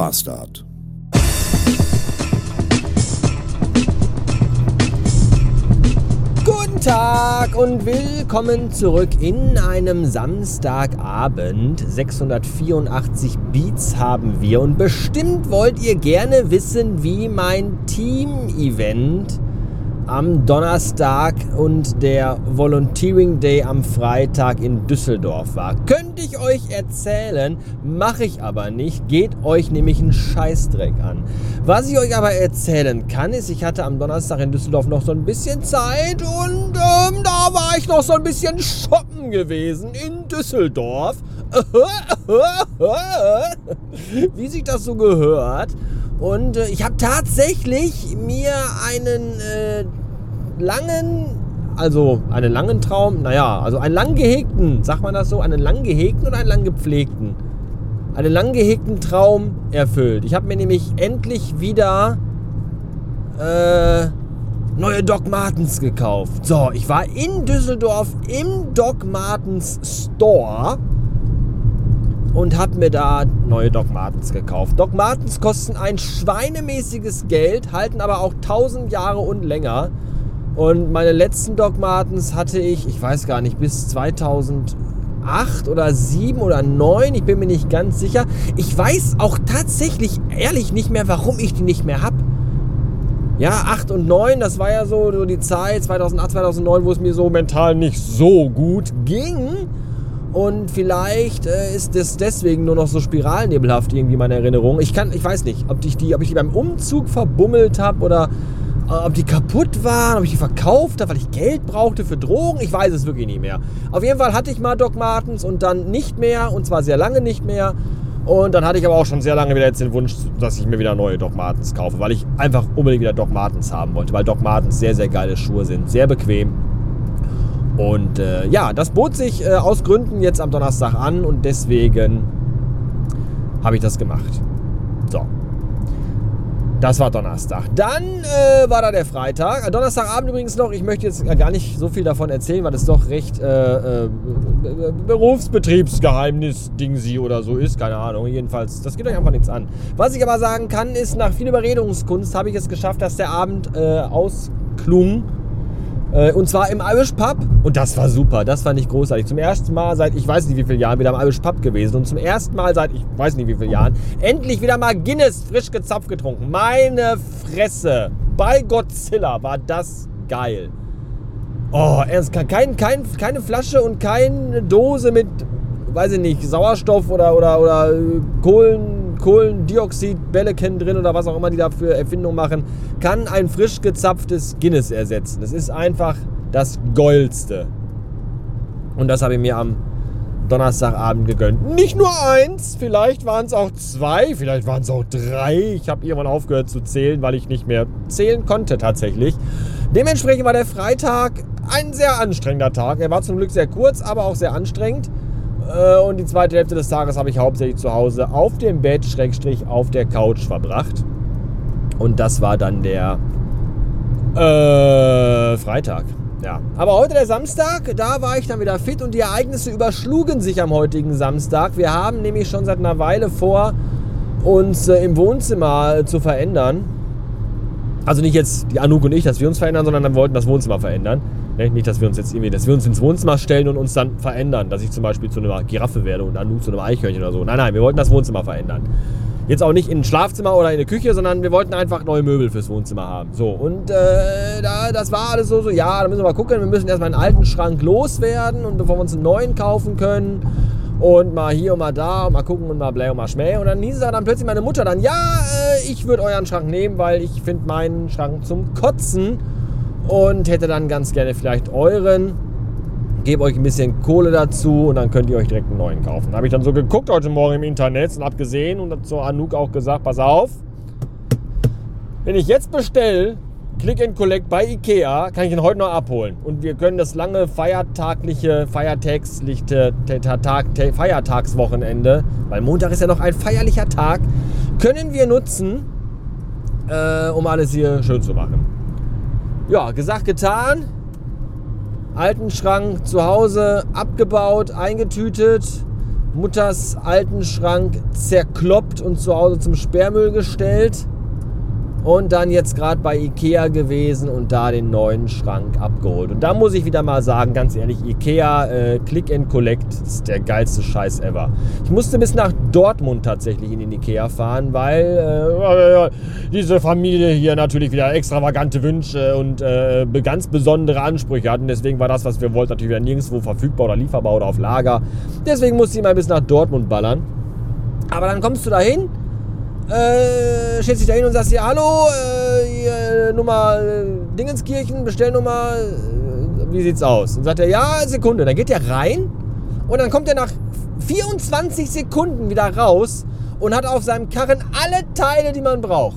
Bastard. Guten Tag und willkommen zurück in einem Samstagabend. 684 Beats haben wir und bestimmt wollt ihr gerne wissen, wie mein Team-Event am Donnerstag und der Volunteering Day am Freitag in Düsseldorf war. Könnte ich euch erzählen, mache ich aber nicht, geht euch nämlich einen Scheißdreck an. Was ich euch aber erzählen kann, ist, ich hatte am Donnerstag in Düsseldorf noch so ein bisschen Zeit und ähm, da war ich noch so ein bisschen shoppen gewesen in Düsseldorf. Wie sich das so gehört. Und äh, ich habe tatsächlich mir einen äh, langen, also einen langen Traum, naja, also einen lang gehegten, sagt man das so, einen lang gehegten oder einen lang gepflegten? Einen lang gehegten Traum erfüllt. Ich habe mir nämlich endlich wieder äh, neue Doc Martens gekauft. So, ich war in Düsseldorf im Doc Martens Store und habe mir da neue Doc Martens gekauft. Doc Martens kosten ein schweinemäßiges Geld, halten aber auch 1000 Jahre und länger. Und meine letzten Doc Martens hatte ich, ich weiß gar nicht, bis 2008 oder 7 oder 9, ich bin mir nicht ganz sicher. Ich weiß auch tatsächlich ehrlich nicht mehr, warum ich die nicht mehr habe. Ja, 8 und 9, das war ja so, so die Zeit 2008, 2009, wo es mir so mental nicht so gut ging. Und vielleicht äh, ist das deswegen nur noch so spiralnebelhaft irgendwie meine Erinnerung. Ich kann, ich weiß nicht, ob ich die, ob ich die beim Umzug verbummelt habe oder ob die kaputt waren, ob ich die verkauft habe, weil ich Geld brauchte für Drogen. Ich weiß es wirklich nicht mehr. Auf jeden Fall hatte ich mal Doc Martens und dann nicht mehr und zwar sehr lange nicht mehr. Und dann hatte ich aber auch schon sehr lange wieder jetzt den Wunsch, dass ich mir wieder neue Doc Martens kaufe, weil ich einfach unbedingt wieder Doc Martens haben wollte, weil Doc Martens sehr, sehr geile Schuhe sind, sehr bequem und äh, ja, das bot sich äh, aus Gründen jetzt am Donnerstag an und deswegen habe ich das gemacht. So. Das war Donnerstag. Dann äh, war da der Freitag. Äh, Donnerstagabend übrigens noch. Ich möchte jetzt gar nicht so viel davon erzählen, weil es doch recht äh, äh, Berufsbetriebsgeheimnis-Ding sie oder so ist. Keine Ahnung. Jedenfalls, das geht euch einfach nichts an. Was ich aber sagen kann, ist, nach viel Überredungskunst habe ich es geschafft, dass der Abend äh, ausklung äh, und zwar im Irish Pub. Und das war super. Das fand ich großartig. Zum ersten Mal seit ich weiß nicht wie vielen Jahren wieder im Irish Pub gewesen. Und zum ersten Mal seit ich weiß nicht wie vielen Jahren endlich wieder mal Guinness frisch gezapft getrunken. Meine Fresse. Bei Godzilla war das geil. Oh, ernst, kein, kein, keine Flasche und keine Dose mit, weiß ich nicht, Sauerstoff oder, oder, oder Kohlen Kohlendioxid-Bälleken drin oder was auch immer die da für Erfindungen machen, kann ein frisch gezapftes Guinness ersetzen. Das ist einfach das Goldste. Und das habe ich mir am Donnerstagabend gegönnt. Nicht nur eins, vielleicht waren es auch zwei, vielleicht waren es auch drei. Ich habe irgendwann aufgehört zu zählen, weil ich nicht mehr zählen konnte tatsächlich. Dementsprechend war der Freitag ein sehr anstrengender Tag. Er war zum Glück sehr kurz, aber auch sehr anstrengend. Äh, und die zweite Hälfte des Tages habe ich hauptsächlich zu Hause auf dem Bett, Schrägstrich, auf der Couch verbracht. Und das war dann der äh, Freitag. Ja. Aber heute der Samstag, da war ich dann wieder fit und die Ereignisse überschlugen sich am heutigen Samstag. Wir haben nämlich schon seit einer Weile vor, uns äh, im Wohnzimmer äh, zu verändern. Also nicht jetzt die Anouk und ich, dass wir uns verändern, sondern wir wollten das Wohnzimmer verändern. Nicht, dass wir uns jetzt irgendwie, dass wir uns ins Wohnzimmer stellen und uns dann verändern, dass ich zum Beispiel zu einer Giraffe werde und Anouk zu einem Eichhörnchen oder so. Nein, nein, wir wollten das Wohnzimmer verändern. Jetzt auch nicht in ein Schlafzimmer oder in eine Küche, sondern wir wollten einfach neue Möbel fürs Wohnzimmer haben. So, und äh, da, das war alles so, so, ja, da müssen wir mal gucken, wir müssen erstmal einen alten Schrank loswerden und bevor wir uns einen neuen kaufen können und mal hier und mal da und mal gucken und mal blä und mal schmäh. Und dann hieß es dann plötzlich meine Mutter dann, ja, äh, ich würde euren Schrank nehmen, weil ich finde meinen Schrank zum Kotzen und hätte dann ganz gerne vielleicht euren. Gebe euch ein bisschen Kohle dazu und dann könnt ihr euch direkt einen neuen kaufen. Habe ich dann so geguckt heute Morgen im Internet und habe gesehen und zu Anouk auch gesagt, pass auf, wenn ich jetzt bestelle, Click and Collect bei Ikea, kann ich ihn heute noch abholen. Und wir können das lange feiertagliche, feiertagsliche Tag, Feiertagswochenende, weil Montag ist ja noch ein feierlicher Tag, können wir nutzen, äh, um alles hier schön zu machen. Ja, gesagt, getan. Alten Schrank zu Hause abgebaut, eingetütet. Mutters alten Schrank zerkloppt und zu Hause zum Sperrmüll gestellt und dann jetzt gerade bei Ikea gewesen und da den neuen Schrank abgeholt. Und da muss ich wieder mal sagen, ganz ehrlich, Ikea äh, Click and Collect ist der geilste Scheiß ever. Ich musste bis nach Dortmund tatsächlich in den Ikea fahren, weil äh, diese Familie hier natürlich wieder extravagante Wünsche und äh, ganz besondere Ansprüche hatten. Deswegen war das, was wir wollten, natürlich wieder nirgendwo verfügbar oder lieferbar oder auf Lager. Deswegen musste ich mal bis nach Dortmund ballern. Aber dann kommst du da hin äh, dich da hin und sagst, ja, hallo, äh, Nummer äh, Dingenskirchen, Bestellnummer, äh, wie sieht's aus? Und sagt er, ja, Sekunde. Dann geht er rein und dann kommt er nach 24 Sekunden wieder raus und hat auf seinem Karren alle Teile, die man braucht.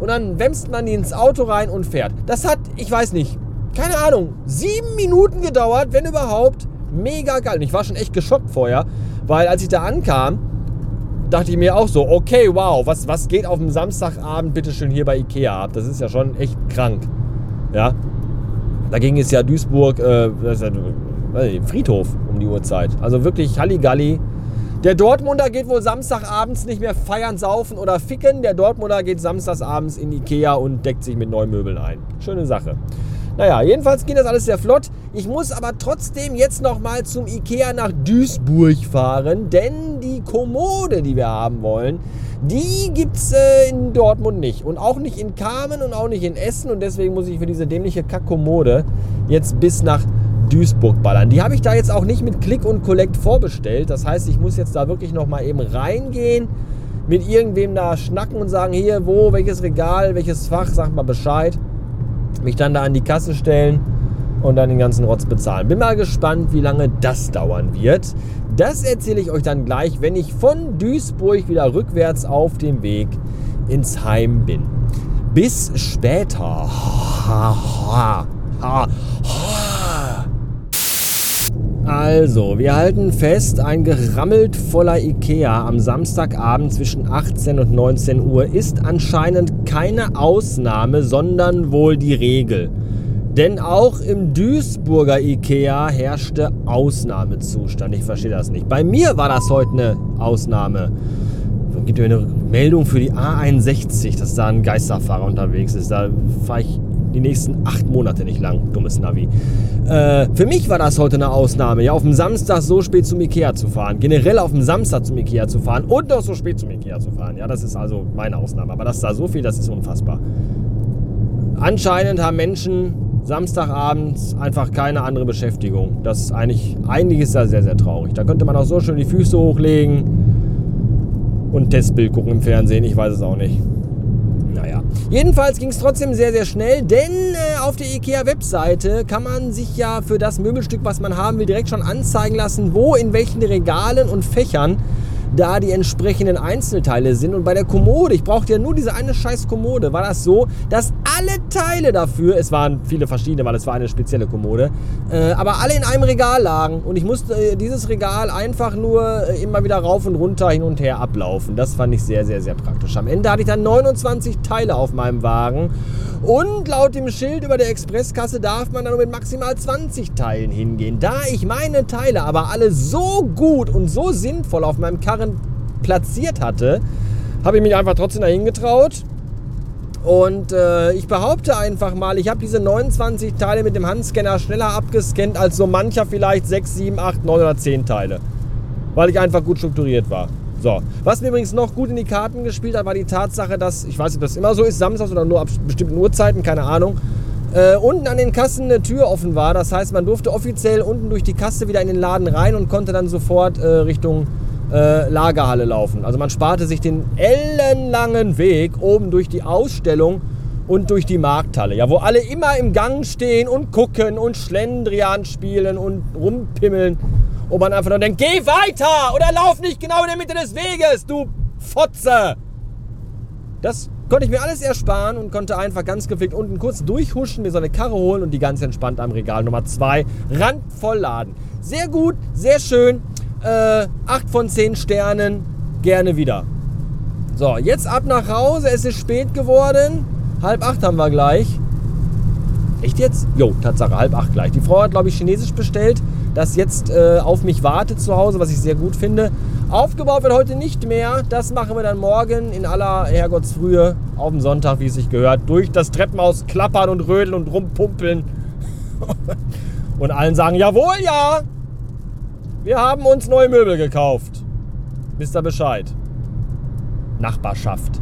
Und dann wämst man die ins Auto rein und fährt. Das hat, ich weiß nicht, keine Ahnung, sieben Minuten gedauert, wenn überhaupt. Mega geil. Und ich war schon echt geschockt vorher, weil als ich da ankam, dachte ich mir auch so, okay, wow, was, was geht auf dem Samstagabend bitte schön hier bei Ikea ab? Das ist ja schon echt krank. Ja. Dagegen ist ja Duisburg, äh, das ist ja, Friedhof um die Uhrzeit. Also wirklich Halligalli. Der Dortmunder geht wohl Samstagabends nicht mehr feiern, saufen oder ficken. Der Dortmunder geht samstagsabends in Ikea und deckt sich mit neuen Möbeln ein. Schöne Sache. Naja, jedenfalls ging das alles sehr flott. Ich muss aber trotzdem jetzt nochmal zum Ikea nach Duisburg fahren, denn die Kommode, die wir haben wollen, die gibt es äh, in Dortmund nicht. Und auch nicht in Kamen und auch nicht in Essen. Und deswegen muss ich für diese dämliche Kackkommode jetzt bis nach Duisburg ballern. Die habe ich da jetzt auch nicht mit Click und Collect vorbestellt. Das heißt, ich muss jetzt da wirklich nochmal eben reingehen, mit irgendwem da schnacken und sagen, hier, wo, welches Regal, welches Fach, sag mal Bescheid mich dann da an die Kasse stellen und dann den ganzen Rotz bezahlen. Bin mal gespannt, wie lange das dauern wird. Das erzähle ich euch dann gleich, wenn ich von Duisburg wieder rückwärts auf dem Weg ins Heim bin. Bis später. Ha, ha, ha, also, wir halten fest, ein gerammelt voller Ikea am Samstagabend zwischen 18 und 19 Uhr ist anscheinend keine Ausnahme, sondern wohl die Regel. Denn auch im Duisburger Ikea herrschte Ausnahmezustand. Ich verstehe das nicht. Bei mir war das heute eine Ausnahme. Es gibt mir eine Meldung für die A61, dass da ein Geisterfahrer unterwegs ist. Da fahre ich die nächsten acht Monate nicht lang. Dummes Navi. Äh, für mich war das heute eine Ausnahme, ja, auf dem Samstag so spät zum Ikea zu fahren. Generell auf dem Samstag zum Ikea zu fahren und noch so spät zum Ikea zu fahren. Ja, das ist also meine Ausnahme. Aber das da so viel, das ist unfassbar. Anscheinend haben Menschen Samstagabends einfach keine andere Beschäftigung. Das ist eigentlich, ist das sehr, sehr traurig. Da könnte man auch so schön die Füße hochlegen und Testbild gucken im Fernsehen. Ich weiß es auch nicht. Naja. Jedenfalls ging es trotzdem sehr, sehr schnell, denn äh, auf der IKEA-Webseite kann man sich ja für das Möbelstück, was man haben will, direkt schon anzeigen lassen, wo, in welchen Regalen und Fächern da die entsprechenden Einzelteile sind. Und bei der Kommode, ich brauchte ja nur diese eine scheiß Kommode, war das so, dass alle Teile dafür, es waren viele verschiedene, weil es war eine spezielle Kommode, äh, aber alle in einem Regal lagen. Und ich musste äh, dieses Regal einfach nur äh, immer wieder rauf und runter, hin und her ablaufen. Das fand ich sehr, sehr, sehr praktisch. Am Ende hatte ich dann 29 Teile auf meinem Wagen. Und laut dem Schild über der Expresskasse darf man dann nur mit maximal 20 Teilen hingehen. Da ich meine Teile aber alle so gut und so sinnvoll auf meinem Karren platziert hatte, habe ich mich einfach trotzdem dahin getraut. Und äh, ich behaupte einfach mal, ich habe diese 29 Teile mit dem Handscanner schneller abgescannt als so mancher vielleicht 6, 7, 8, 9 oder 10 Teile. Weil ich einfach gut strukturiert war. So, was mir übrigens noch gut in die Karten gespielt hat, war die Tatsache, dass, ich weiß nicht, ob das immer so ist, samstags oder nur ab bestimmten Uhrzeiten, keine Ahnung, äh, unten an den Kassen eine Tür offen war. Das heißt, man durfte offiziell unten durch die Kasse wieder in den Laden rein und konnte dann sofort äh, Richtung äh, Lagerhalle laufen. Also man sparte sich den ellenlangen Weg oben durch die Ausstellung und durch die Markthalle, ja, wo alle immer im Gang stehen und gucken und Schlendrian spielen und rumpimmeln und man einfach nur denkt, geh weiter oder lauf nicht genau in der Mitte des Weges, du Fotze. Das konnte ich mir alles ersparen und konnte einfach ganz gepflegt unten kurz durchhuschen, mir so eine Karre holen und die ganz entspannt am Regal Nummer 2 randvoll laden. Sehr gut, sehr schön. Äh, 8 von 10 Sternen, gerne wieder. So, jetzt ab nach Hause. Es ist spät geworden. Halb acht haben wir gleich. Echt jetzt? Jo, Tatsache, halb acht gleich. Die Frau hat, glaube ich, Chinesisch bestellt, das jetzt äh, auf mich wartet zu Hause, was ich sehr gut finde. Aufgebaut wird heute nicht mehr. Das machen wir dann morgen in aller Herrgottsfrühe auf dem Sonntag, wie es sich gehört. Durch das Treppenhaus klappern und rödeln und rumpumpeln. und allen sagen, jawohl, ja. Wir haben uns neue Möbel gekauft. Wisst ihr Bescheid? Nachbarschaft.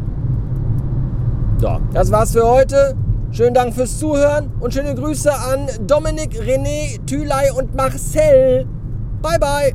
So, das war's für heute. Schönen Dank fürs Zuhören und schöne Grüße an Dominik, René, Thülei und Marcel. Bye, bye.